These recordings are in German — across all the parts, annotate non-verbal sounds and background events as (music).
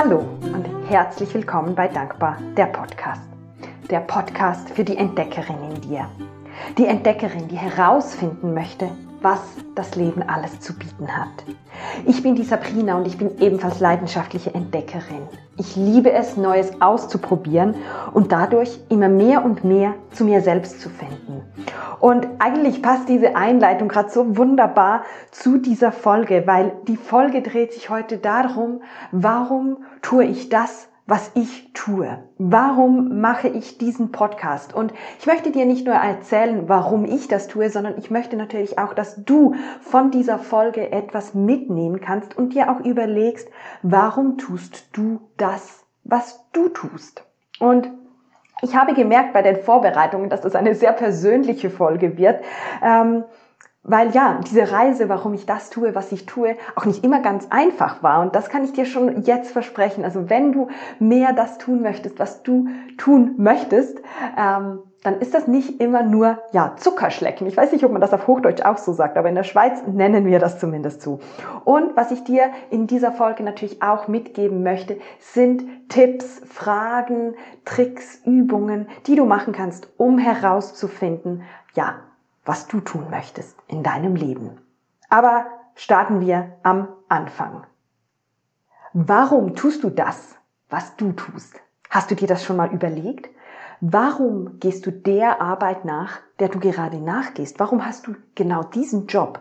Hallo und herzlich willkommen bei Dankbar, der Podcast. Der Podcast für die Entdeckerin in dir. Die Entdeckerin, die herausfinden möchte, was das Leben alles zu bieten hat. Ich bin die Sabrina und ich bin ebenfalls leidenschaftliche Entdeckerin. Ich liebe es, Neues auszuprobieren und dadurch immer mehr und mehr zu mir selbst zu finden. Und eigentlich passt diese Einleitung gerade so wunderbar zu dieser Folge, weil die Folge dreht sich heute darum, warum tue ich das, was ich tue. Warum mache ich diesen Podcast? Und ich möchte dir nicht nur erzählen, warum ich das tue, sondern ich möchte natürlich auch, dass du von dieser Folge etwas mitnehmen kannst und dir auch überlegst, warum tust du das, was du tust? Und ich habe gemerkt bei den Vorbereitungen, dass das eine sehr persönliche Folge wird. Ähm, weil ja, diese Reise, warum ich das tue, was ich tue, auch nicht immer ganz einfach war. Und das kann ich dir schon jetzt versprechen. Also wenn du mehr das tun möchtest, was du tun möchtest, ähm, dann ist das nicht immer nur, ja, Zuckerschlecken. Ich weiß nicht, ob man das auf Hochdeutsch auch so sagt, aber in der Schweiz nennen wir das zumindest so. Und was ich dir in dieser Folge natürlich auch mitgeben möchte, sind Tipps, Fragen, Tricks, Übungen, die du machen kannst, um herauszufinden, ja, was du tun möchtest in deinem Leben. Aber starten wir am Anfang. Warum tust du das, was du tust? Hast du dir das schon mal überlegt? Warum gehst du der Arbeit nach, der du gerade nachgehst? Warum hast du genau diesen Job?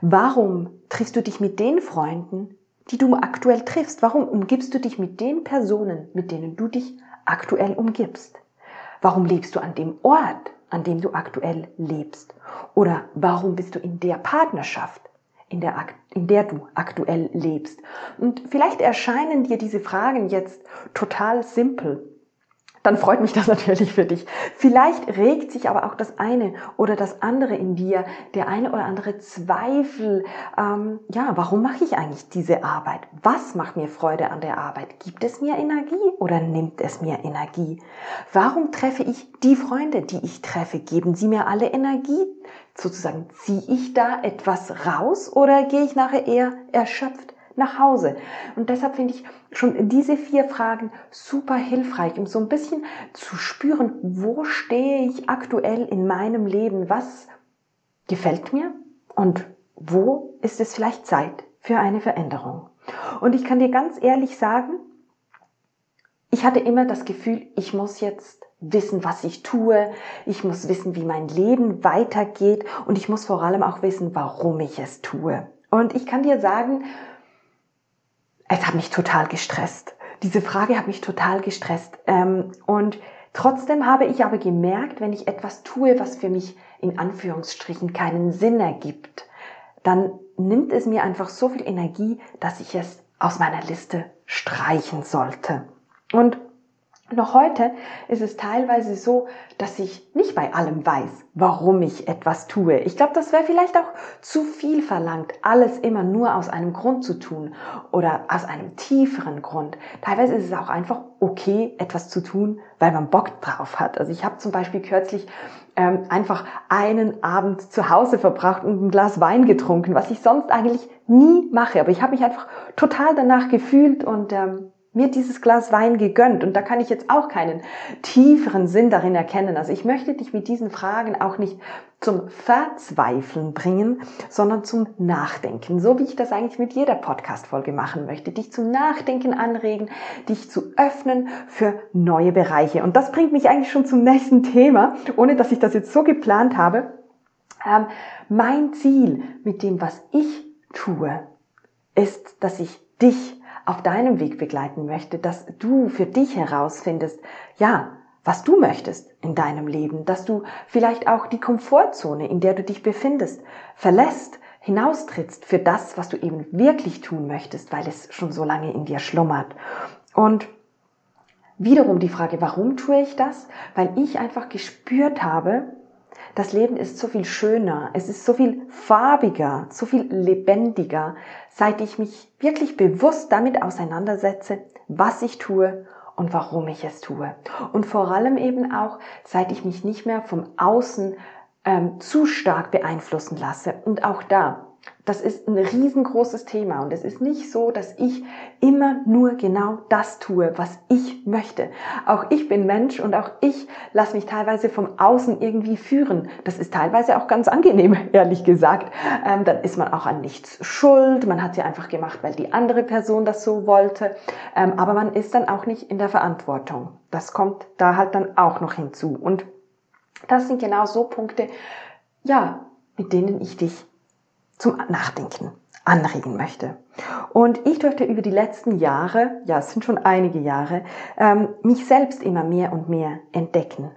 Warum triffst du dich mit den Freunden, die du aktuell triffst? Warum umgibst du dich mit den Personen, mit denen du dich aktuell umgibst? Warum lebst du an dem Ort, an dem du aktuell lebst? Oder warum bist du in der Partnerschaft, in der, in der du aktuell lebst? Und vielleicht erscheinen dir diese Fragen jetzt total simpel dann freut mich das (laughs) natürlich für dich. Vielleicht regt sich aber auch das eine oder das andere in dir, der eine oder andere Zweifel. Ähm, ja, warum mache ich eigentlich diese Arbeit? Was macht mir Freude an der Arbeit? Gibt es mir Energie oder nimmt es mir Energie? Warum treffe ich die Freunde, die ich treffe? Geben sie mir alle Energie? Sozusagen, ziehe ich da etwas raus oder gehe ich nachher eher erschöpft nach Hause. Und deshalb finde ich schon diese vier Fragen super hilfreich, um so ein bisschen zu spüren, wo stehe ich aktuell in meinem Leben, was gefällt mir und wo ist es vielleicht Zeit für eine Veränderung. Und ich kann dir ganz ehrlich sagen, ich hatte immer das Gefühl, ich muss jetzt wissen, was ich tue, ich muss wissen, wie mein Leben weitergeht und ich muss vor allem auch wissen, warum ich es tue. Und ich kann dir sagen, es hat mich total gestresst. Diese Frage hat mich total gestresst. Ähm, und trotzdem habe ich aber gemerkt, wenn ich etwas tue, was für mich in Anführungsstrichen keinen Sinn ergibt, dann nimmt es mir einfach so viel Energie, dass ich es aus meiner Liste streichen sollte. Und noch heute ist es teilweise so, dass ich nicht bei allem weiß, warum ich etwas tue. Ich glaube, das wäre vielleicht auch zu viel verlangt, alles immer nur aus einem Grund zu tun oder aus einem tieferen Grund. Teilweise ist es auch einfach okay, etwas zu tun, weil man Bock drauf hat. Also ich habe zum Beispiel kürzlich ähm, einfach einen Abend zu Hause verbracht und ein Glas Wein getrunken, was ich sonst eigentlich nie mache. Aber ich habe mich einfach total danach gefühlt und ähm, mir dieses Glas Wein gegönnt. Und da kann ich jetzt auch keinen tieferen Sinn darin erkennen. Also ich möchte dich mit diesen Fragen auch nicht zum Verzweifeln bringen, sondern zum Nachdenken. So wie ich das eigentlich mit jeder Podcast-Folge machen möchte. Dich zum Nachdenken anregen, dich zu öffnen für neue Bereiche. Und das bringt mich eigentlich schon zum nächsten Thema, ohne dass ich das jetzt so geplant habe. Ähm, mein Ziel mit dem, was ich tue, ist, dass ich dich auf deinem Weg begleiten möchte, dass du für dich herausfindest, ja, was du möchtest in deinem Leben, dass du vielleicht auch die Komfortzone, in der du dich befindest, verlässt, hinaustrittst für das, was du eben wirklich tun möchtest, weil es schon so lange in dir schlummert. Und wiederum die Frage, warum tue ich das? Weil ich einfach gespürt habe, das Leben ist so viel schöner, es ist so viel farbiger, so viel lebendiger, seit ich mich wirklich bewusst damit auseinandersetze, was ich tue und warum ich es tue. Und vor allem eben auch, seit ich mich nicht mehr vom Außen ähm, zu stark beeinflussen lasse. Und auch da, das ist ein riesengroßes Thema und es ist nicht so, dass ich immer nur genau das tue, was ich möchte. Auch ich bin Mensch und auch ich lasse mich teilweise vom Außen irgendwie führen. Das ist teilweise auch ganz angenehm, (laughs) ehrlich gesagt. Ähm, dann ist man auch an nichts schuld. Man hat ja einfach gemacht, weil die andere Person das so wollte. Ähm, aber man ist dann auch nicht in der Verantwortung. Das kommt da halt dann auch noch hinzu. Und das sind genau so Punkte, ja, mit denen ich dich zum Nachdenken anregen möchte. Und ich durfte über die letzten Jahre, ja, es sind schon einige Jahre, ähm, mich selbst immer mehr und mehr entdecken.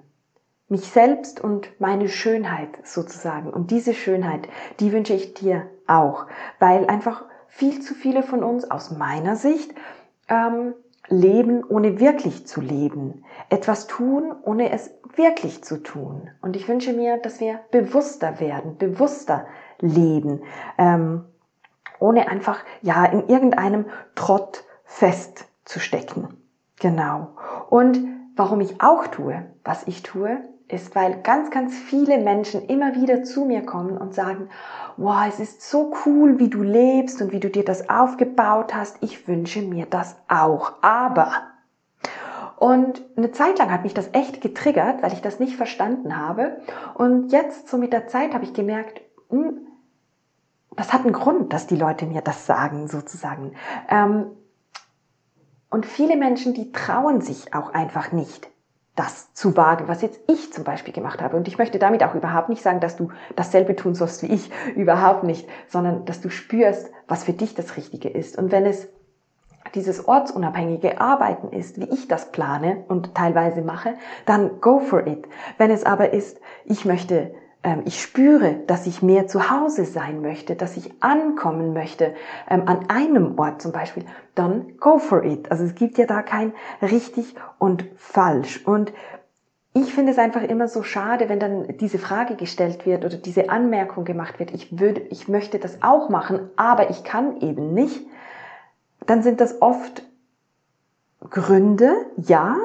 Mich selbst und meine Schönheit sozusagen. Und diese Schönheit, die wünsche ich dir auch, weil einfach viel zu viele von uns aus meiner Sicht ähm, leben, ohne wirklich zu leben. Etwas tun, ohne es wirklich zu tun. Und ich wünsche mir, dass wir bewusster werden, bewusster leben, ähm, ohne einfach ja in irgendeinem Trott festzustecken. Genau. Und warum ich auch tue, was ich tue, ist, weil ganz, ganz viele Menschen immer wieder zu mir kommen und sagen, wow, es ist so cool, wie du lebst und wie du dir das aufgebaut hast. Ich wünsche mir das auch. Aber und eine Zeit lang hat mich das echt getriggert, weil ich das nicht verstanden habe. Und jetzt, so mit der Zeit, habe ich gemerkt, hm, das hat einen Grund, dass die Leute mir das sagen, sozusagen. Ähm, und viele Menschen, die trauen sich auch einfach nicht, das zu wagen, was jetzt ich zum Beispiel gemacht habe. Und ich möchte damit auch überhaupt nicht sagen, dass du dasselbe tun sollst wie ich, (laughs) überhaupt nicht, sondern dass du spürst, was für dich das Richtige ist. Und wenn es dieses ortsunabhängige Arbeiten ist, wie ich das plane und teilweise mache, dann go for it. Wenn es aber ist, ich möchte ich spüre, dass ich mehr zu Hause sein möchte, dass ich ankommen möchte ähm, an einem Ort zum Beispiel, dann go for it. Also es gibt ja da kein richtig und falsch. Und ich finde es einfach immer so schade, wenn dann diese Frage gestellt wird oder diese Anmerkung gemacht wird, ich würde, ich möchte das auch machen, aber ich kann eben nicht. Dann sind das oft Gründe, ja,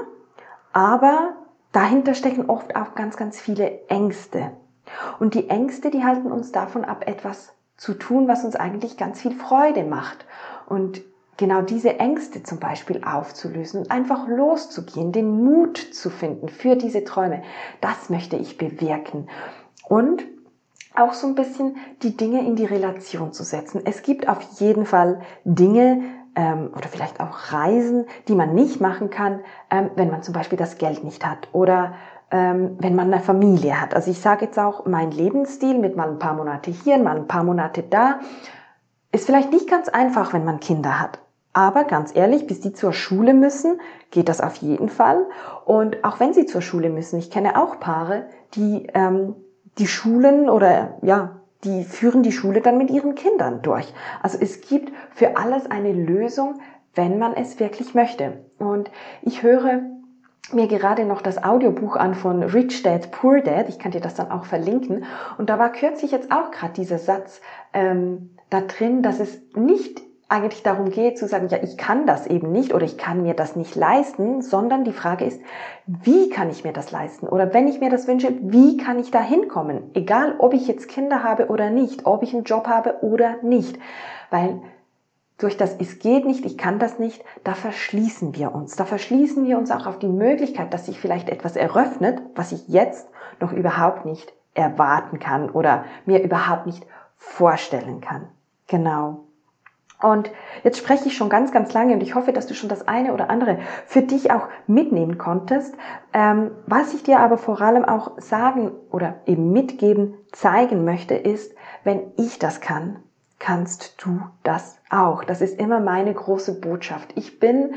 aber dahinter stecken oft auch ganz, ganz viele Ängste. Und die Ängste, die halten uns davon ab, etwas zu tun, was uns eigentlich ganz viel Freude macht. Und genau diese Ängste zum Beispiel aufzulösen und einfach loszugehen, den Mut zu finden für diese Träume, das möchte ich bewirken. Und auch so ein bisschen die Dinge in die Relation zu setzen. Es gibt auf jeden Fall Dinge, ähm, oder vielleicht auch Reisen, die man nicht machen kann, ähm, wenn man zum Beispiel das Geld nicht hat oder wenn man eine Familie hat. Also ich sage jetzt auch, mein Lebensstil mit mal ein paar Monate hier, mal ein paar Monate da, ist vielleicht nicht ganz einfach, wenn man Kinder hat. Aber ganz ehrlich, bis die zur Schule müssen, geht das auf jeden Fall. Und auch wenn sie zur Schule müssen, ich kenne auch Paare, die ähm, die Schulen oder ja, die führen die Schule dann mit ihren Kindern durch. Also es gibt für alles eine Lösung, wenn man es wirklich möchte. Und ich höre mir gerade noch das Audiobuch an von Rich Dad Poor Dad. Ich kann dir das dann auch verlinken. Und da war kürzlich jetzt auch gerade dieser Satz ähm, da drin, dass es nicht eigentlich darum geht zu sagen, ja, ich kann das eben nicht oder ich kann mir das nicht leisten, sondern die Frage ist, wie kann ich mir das leisten? Oder wenn ich mir das wünsche, wie kann ich da hinkommen? Egal, ob ich jetzt Kinder habe oder nicht, ob ich einen Job habe oder nicht. Weil durch das es geht nicht, ich kann das nicht, da verschließen wir uns. Da verschließen wir uns auch auf die Möglichkeit, dass sich vielleicht etwas eröffnet, was ich jetzt noch überhaupt nicht erwarten kann oder mir überhaupt nicht vorstellen kann. Genau. Und jetzt spreche ich schon ganz, ganz lange und ich hoffe, dass du schon das eine oder andere für dich auch mitnehmen konntest. Ähm, was ich dir aber vor allem auch sagen oder eben mitgeben, zeigen möchte, ist, wenn ich das kann, kannst du das auch. Das ist immer meine große Botschaft. Ich bin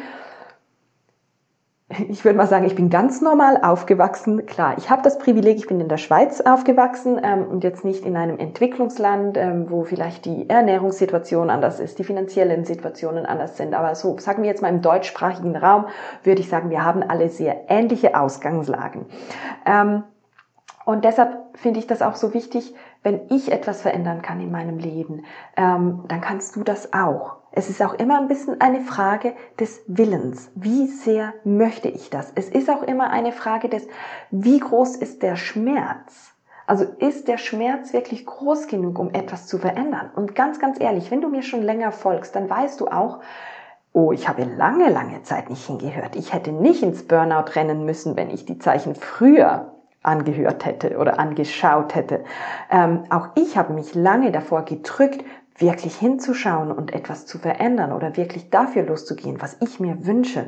ich würde mal sagen, ich bin ganz normal aufgewachsen. Klar, ich habe das Privileg, ich bin in der Schweiz aufgewachsen ähm, und jetzt nicht in einem Entwicklungsland, ähm, wo vielleicht die Ernährungssituation anders ist, die finanziellen Situationen anders sind. Aber so, sagen wir jetzt mal im deutschsprachigen Raum, würde ich sagen, wir haben alle sehr ähnliche Ausgangslagen. Ähm, und deshalb finde ich das auch so wichtig, wenn ich etwas verändern kann in meinem Leben, ähm, dann kannst du das auch. Es ist auch immer ein bisschen eine Frage des Willens. Wie sehr möchte ich das? Es ist auch immer eine Frage des, wie groß ist der Schmerz? Also ist der Schmerz wirklich groß genug, um etwas zu verändern? Und ganz, ganz ehrlich, wenn du mir schon länger folgst, dann weißt du auch, oh, ich habe lange, lange Zeit nicht hingehört. Ich hätte nicht ins Burnout rennen müssen, wenn ich die Zeichen früher angehört hätte oder angeschaut hätte. Ähm, auch ich habe mich lange davor gedrückt, wirklich hinzuschauen und etwas zu verändern oder wirklich dafür loszugehen, was ich mir wünsche.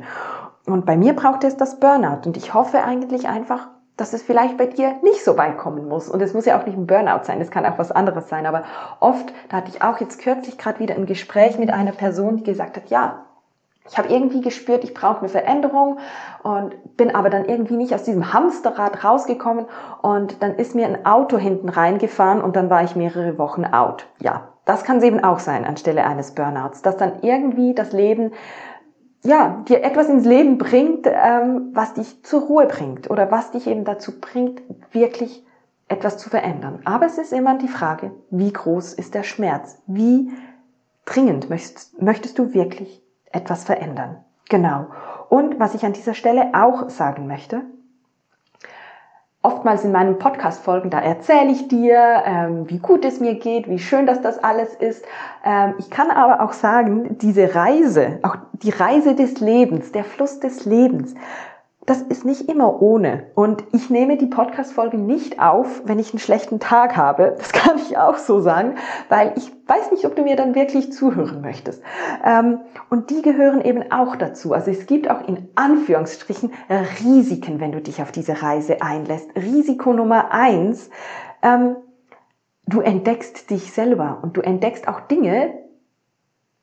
Und bei mir brauchte es das Burnout und ich hoffe eigentlich einfach, dass es vielleicht bei dir nicht so weit kommen muss. Und es muss ja auch nicht ein Burnout sein, es kann auch was anderes sein. Aber oft, da hatte ich auch jetzt kürzlich gerade wieder ein Gespräch mit einer Person, die gesagt hat, ja, ich habe irgendwie gespürt, ich brauche eine Veränderung und bin aber dann irgendwie nicht aus diesem Hamsterrad rausgekommen und dann ist mir ein Auto hinten reingefahren und dann war ich mehrere Wochen out. Ja, das kann es eben auch sein anstelle eines Burnouts, dass dann irgendwie das Leben ja, dir etwas ins Leben bringt, ähm, was dich zur Ruhe bringt oder was dich eben dazu bringt, wirklich etwas zu verändern. Aber es ist immer die Frage, wie groß ist der Schmerz? Wie dringend möchtest, möchtest du wirklich etwas verändern. Genau. Und was ich an dieser Stelle auch sagen möchte, oftmals in meinen Podcast-Folgen, da erzähle ich dir, ähm, wie gut es mir geht, wie schön, dass das alles ist. Ähm, ich kann aber auch sagen, diese Reise, auch die Reise des Lebens, der Fluss des Lebens, das ist nicht immer ohne. Und ich nehme die Podcast-Folge nicht auf, wenn ich einen schlechten Tag habe. Das (laughs) kann ich auch so sagen, weil ich weiß nicht, ob du mir dann wirklich zuhören möchtest. Ähm, und die gehören eben auch dazu. Also es gibt auch in Anführungsstrichen Risiken, wenn du dich auf diese Reise einlässt. Risiko Nummer eins, ähm, du entdeckst dich selber und du entdeckst auch Dinge,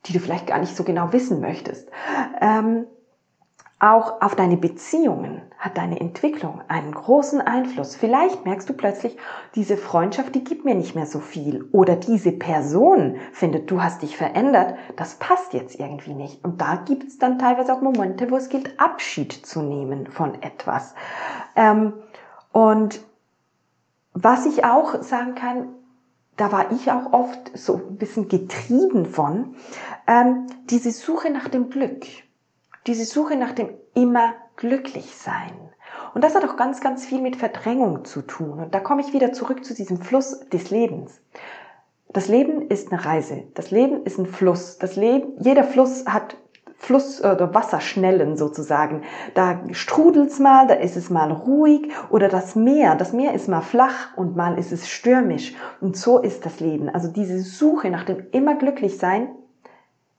die du vielleicht gar nicht so genau wissen möchtest. Ähm, auch auf deine Beziehungen hat deine Entwicklung einen großen Einfluss. Vielleicht merkst du plötzlich, diese Freundschaft, die gibt mir nicht mehr so viel. Oder diese Person findet, du hast dich verändert, das passt jetzt irgendwie nicht. Und da gibt es dann teilweise auch Momente, wo es gilt, Abschied zu nehmen von etwas. Ähm, und was ich auch sagen kann, da war ich auch oft so ein bisschen getrieben von, ähm, diese Suche nach dem Glück diese Suche nach dem immer glücklich sein. Und das hat auch ganz, ganz viel mit Verdrängung zu tun. Und da komme ich wieder zurück zu diesem Fluss des Lebens. Das Leben ist eine Reise. Das Leben ist ein Fluss. Das Leben, jeder Fluss hat Fluss- oder Wasserschnellen sozusagen. Da strudelt's mal, da ist es mal ruhig oder das Meer. Das Meer ist mal flach und mal ist es stürmisch. Und so ist das Leben. Also diese Suche nach dem immer glücklich sein,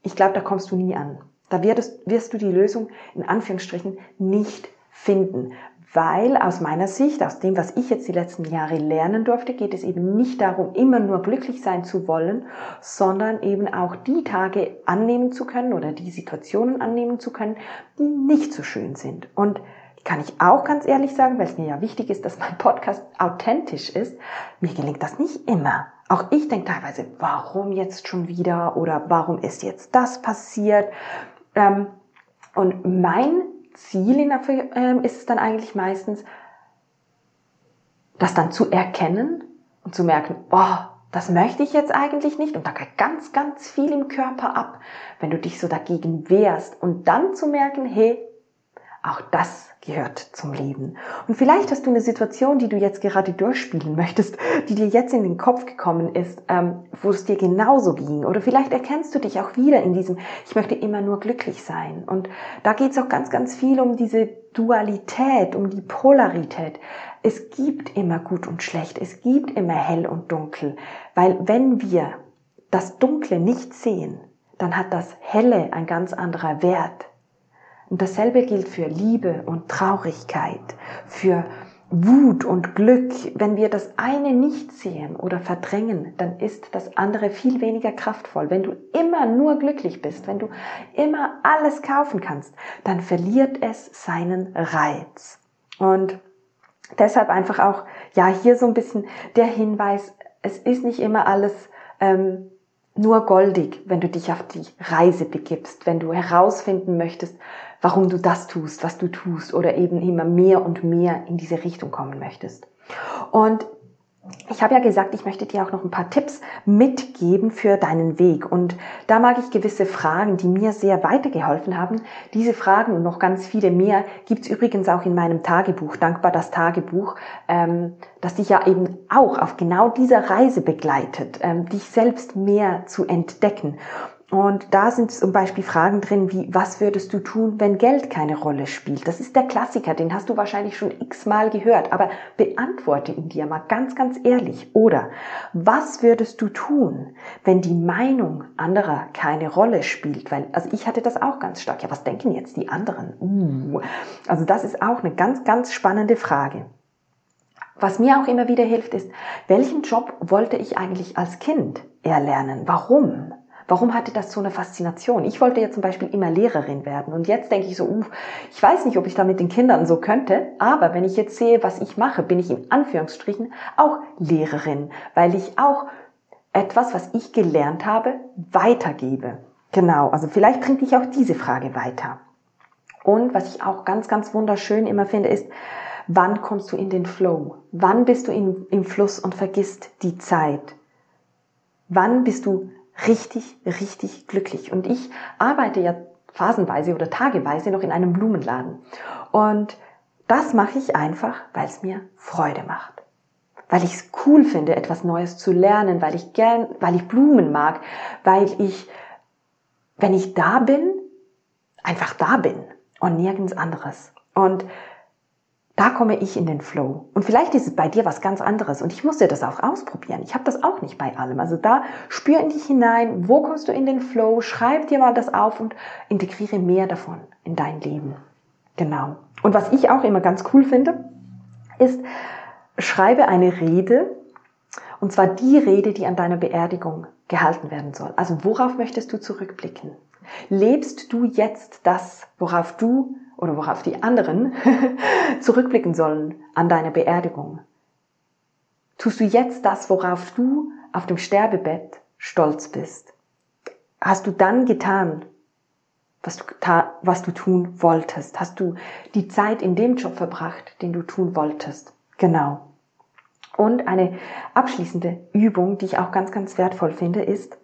ich glaube, da kommst du nie an. Da wirst, wirst du die Lösung in Anführungsstrichen nicht finden, weil aus meiner Sicht, aus dem, was ich jetzt die letzten Jahre lernen durfte, geht es eben nicht darum, immer nur glücklich sein zu wollen, sondern eben auch die Tage annehmen zu können oder die Situationen annehmen zu können, die nicht so schön sind. Und kann ich auch ganz ehrlich sagen, weil es mir ja wichtig ist, dass mein Podcast authentisch ist, mir gelingt das nicht immer. Auch ich denke teilweise, warum jetzt schon wieder oder warum ist jetzt das passiert? Ähm, und mein Ziel in der, ähm, ist es dann eigentlich meistens, das dann zu erkennen und zu merken, boah, das möchte ich jetzt eigentlich nicht. Und da geht ganz, ganz viel im Körper ab, wenn du dich so dagegen wehrst. Und dann zu merken, hey, auch das gehört zum Leben. Und vielleicht hast du eine Situation, die du jetzt gerade durchspielen möchtest, die dir jetzt in den Kopf gekommen ist, ähm, wo es dir genauso ging. Oder vielleicht erkennst du dich auch wieder in diesem, ich möchte immer nur glücklich sein. Und da geht es auch ganz, ganz viel um diese Dualität, um die Polarität. Es gibt immer gut und schlecht, es gibt immer hell und dunkel. Weil wenn wir das Dunkle nicht sehen, dann hat das Helle ein ganz anderer Wert. Und dasselbe gilt für Liebe und Traurigkeit, für Wut und Glück. Wenn wir das eine nicht sehen oder verdrängen, dann ist das andere viel weniger kraftvoll. Wenn du immer nur glücklich bist, wenn du immer alles kaufen kannst, dann verliert es seinen Reiz. Und deshalb einfach auch, ja, hier so ein bisschen der Hinweis, es ist nicht immer alles ähm, nur goldig, wenn du dich auf die Reise begibst, wenn du herausfinden möchtest, warum du das tust, was du tust oder eben immer mehr und mehr in diese Richtung kommen möchtest. Und ich habe ja gesagt, ich möchte dir auch noch ein paar Tipps mitgeben für deinen Weg. Und da mag ich gewisse Fragen, die mir sehr weitergeholfen haben. Diese Fragen und noch ganz viele mehr gibt's übrigens auch in meinem Tagebuch, Dankbar das Tagebuch, ähm, das dich ja eben auch auf genau dieser Reise begleitet, ähm, dich selbst mehr zu entdecken. Und da sind zum Beispiel Fragen drin wie, was würdest du tun, wenn Geld keine Rolle spielt? Das ist der Klassiker, den hast du wahrscheinlich schon x-mal gehört, aber beantworte ihn dir mal ganz, ganz ehrlich. Oder, was würdest du tun, wenn die Meinung anderer keine Rolle spielt? Weil, also ich hatte das auch ganz stark. Ja, was denken jetzt die anderen? Uh. Also das ist auch eine ganz, ganz spannende Frage. Was mir auch immer wieder hilft, ist, welchen Job wollte ich eigentlich als Kind erlernen? Warum? Warum hatte das so eine Faszination? Ich wollte ja zum Beispiel immer Lehrerin werden und jetzt denke ich so, uh, ich weiß nicht, ob ich da mit den Kindern so könnte, aber wenn ich jetzt sehe, was ich mache, bin ich in Anführungsstrichen auch Lehrerin, weil ich auch etwas, was ich gelernt habe, weitergebe. Genau, also vielleicht bringt dich auch diese Frage weiter. Und was ich auch ganz, ganz wunderschön immer finde, ist, wann kommst du in den Flow? Wann bist du in, im Fluss und vergisst die Zeit? Wann bist du richtig, richtig glücklich. Und ich arbeite ja phasenweise oder tageweise noch in einem Blumenladen. Und das mache ich einfach, weil es mir Freude macht. Weil ich es cool finde, etwas Neues zu lernen, weil ich gern, weil ich Blumen mag, weil ich, wenn ich da bin, einfach da bin und nirgends anderes. Und da komme ich in den Flow. Und vielleicht ist es bei dir was ganz anderes. Und ich musste das auch ausprobieren. Ich habe das auch nicht bei allem. Also da spür in dich hinein, wo kommst du in den Flow, schreib dir mal das auf und integriere mehr davon in dein Leben. Genau. Und was ich auch immer ganz cool finde, ist, schreibe eine Rede, und zwar die Rede, die an deiner Beerdigung gehalten werden soll. Also worauf möchtest du zurückblicken? Lebst du jetzt das, worauf du oder worauf die anderen (laughs) zurückblicken sollen an deine Beerdigung? Tust du jetzt das, worauf du auf dem Sterbebett stolz bist? Hast du dann getan, was du, was du tun wolltest? Hast du die Zeit in dem Job verbracht, den du tun wolltest? Genau. Und eine abschließende Übung, die ich auch ganz, ganz wertvoll finde, ist,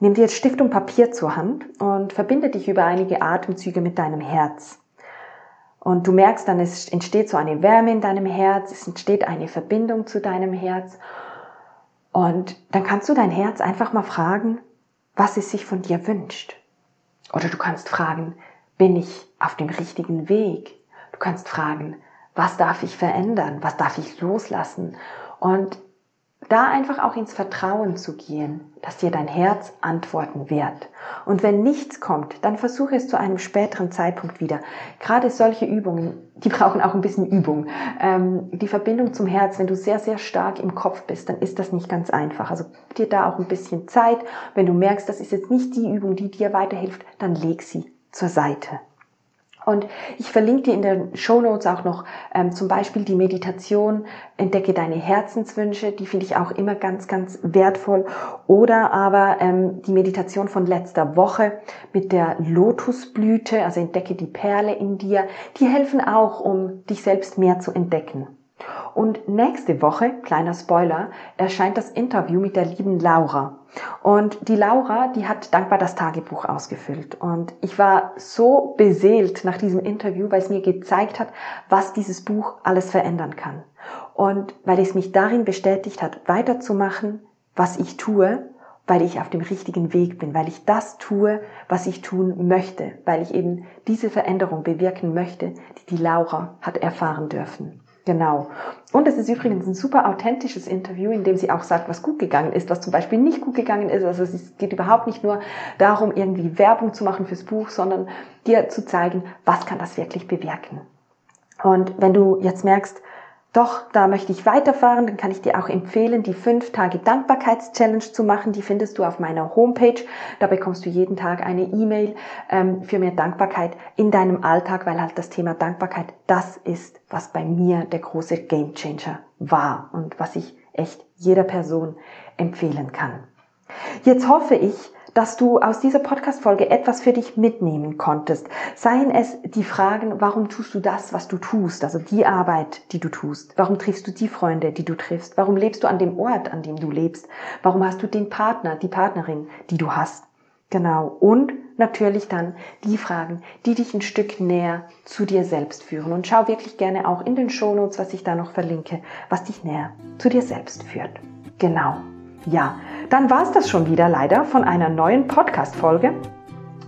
nimm dir jetzt Stift und Papier zur Hand und verbinde dich über einige Atemzüge mit deinem Herz. Und du merkst dann, es entsteht so eine Wärme in deinem Herz, es entsteht eine Verbindung zu deinem Herz. Und dann kannst du dein Herz einfach mal fragen, was es sich von dir wünscht. Oder du kannst fragen, bin ich auf dem richtigen Weg? Du kannst fragen, was darf ich verändern? Was darf ich loslassen? Und da einfach auch ins Vertrauen zu gehen, dass dir dein Herz antworten wird. Und wenn nichts kommt, dann versuche es zu einem späteren Zeitpunkt wieder. Gerade solche Übungen, die brauchen auch ein bisschen Übung. Ähm, die Verbindung zum Herz, wenn du sehr, sehr stark im Kopf bist, dann ist das nicht ganz einfach. Also dir da auch ein bisschen Zeit. Wenn du merkst, das ist jetzt nicht die Übung, die dir weiterhilft, dann leg sie zur Seite. Und ich verlinke dir in den Show Notes auch noch ähm, zum Beispiel die Meditation Entdecke deine Herzenswünsche, die finde ich auch immer ganz, ganz wertvoll. Oder aber ähm, die Meditation von letzter Woche mit der Lotusblüte, also Entdecke die Perle in dir, die helfen auch, um dich selbst mehr zu entdecken. Und nächste Woche, kleiner Spoiler, erscheint das Interview mit der lieben Laura. Und die Laura, die hat dankbar das Tagebuch ausgefüllt. Und ich war so beseelt nach diesem Interview, weil es mir gezeigt hat, was dieses Buch alles verändern kann. Und weil es mich darin bestätigt hat, weiterzumachen, was ich tue, weil ich auf dem richtigen Weg bin, weil ich das tue, was ich tun möchte, weil ich eben diese Veränderung bewirken möchte, die die Laura hat erfahren dürfen. Genau. Und es ist übrigens ein super authentisches Interview, in dem sie auch sagt, was gut gegangen ist, was zum Beispiel nicht gut gegangen ist. Also es geht überhaupt nicht nur darum, irgendwie Werbung zu machen fürs Buch, sondern dir zu zeigen, was kann das wirklich bewirken. Und wenn du jetzt merkst, doch, da möchte ich weiterfahren, dann kann ich dir auch empfehlen, die 5 Tage Dankbarkeitschallenge zu machen. Die findest du auf meiner Homepage. Da bekommst du jeden Tag eine E-Mail ähm, für mehr Dankbarkeit in deinem Alltag, weil halt das Thema Dankbarkeit das ist, was bei mir der große Gamechanger war und was ich echt jeder Person empfehlen kann. Jetzt hoffe ich, dass du aus dieser Podcast-Folge etwas für dich mitnehmen konntest. Seien es die Fragen, warum tust du das, was du tust, also die Arbeit, die du tust? Warum triffst du die Freunde, die du triffst? Warum lebst du an dem Ort, an dem du lebst? Warum hast du den Partner, die Partnerin, die du hast? Genau. Und natürlich dann die Fragen, die dich ein Stück näher zu dir selbst führen. Und schau wirklich gerne auch in den Shownotes, was ich da noch verlinke, was dich näher zu dir selbst führt. Genau. Ja, dann war es das schon wieder leider von einer neuen Podcast-Folge.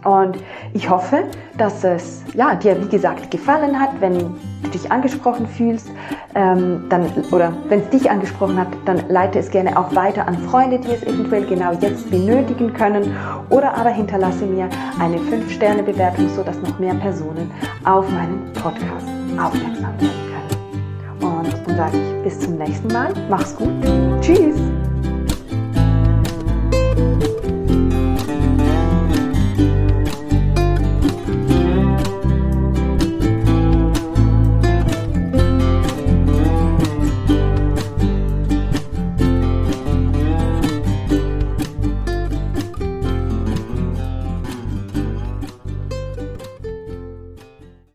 Und ich hoffe, dass es ja, dir, wie gesagt, gefallen hat. Wenn du dich angesprochen fühlst, ähm, dann, oder wenn es dich angesprochen hat, dann leite es gerne auch weiter an Freunde, die es eventuell genau jetzt benötigen können. Oder aber hinterlasse mir eine 5-Sterne-Bewertung, sodass noch mehr Personen auf meinen Podcast aufmerksam werden können. Und dann sage ich bis zum nächsten Mal. Mach's gut. Tschüss.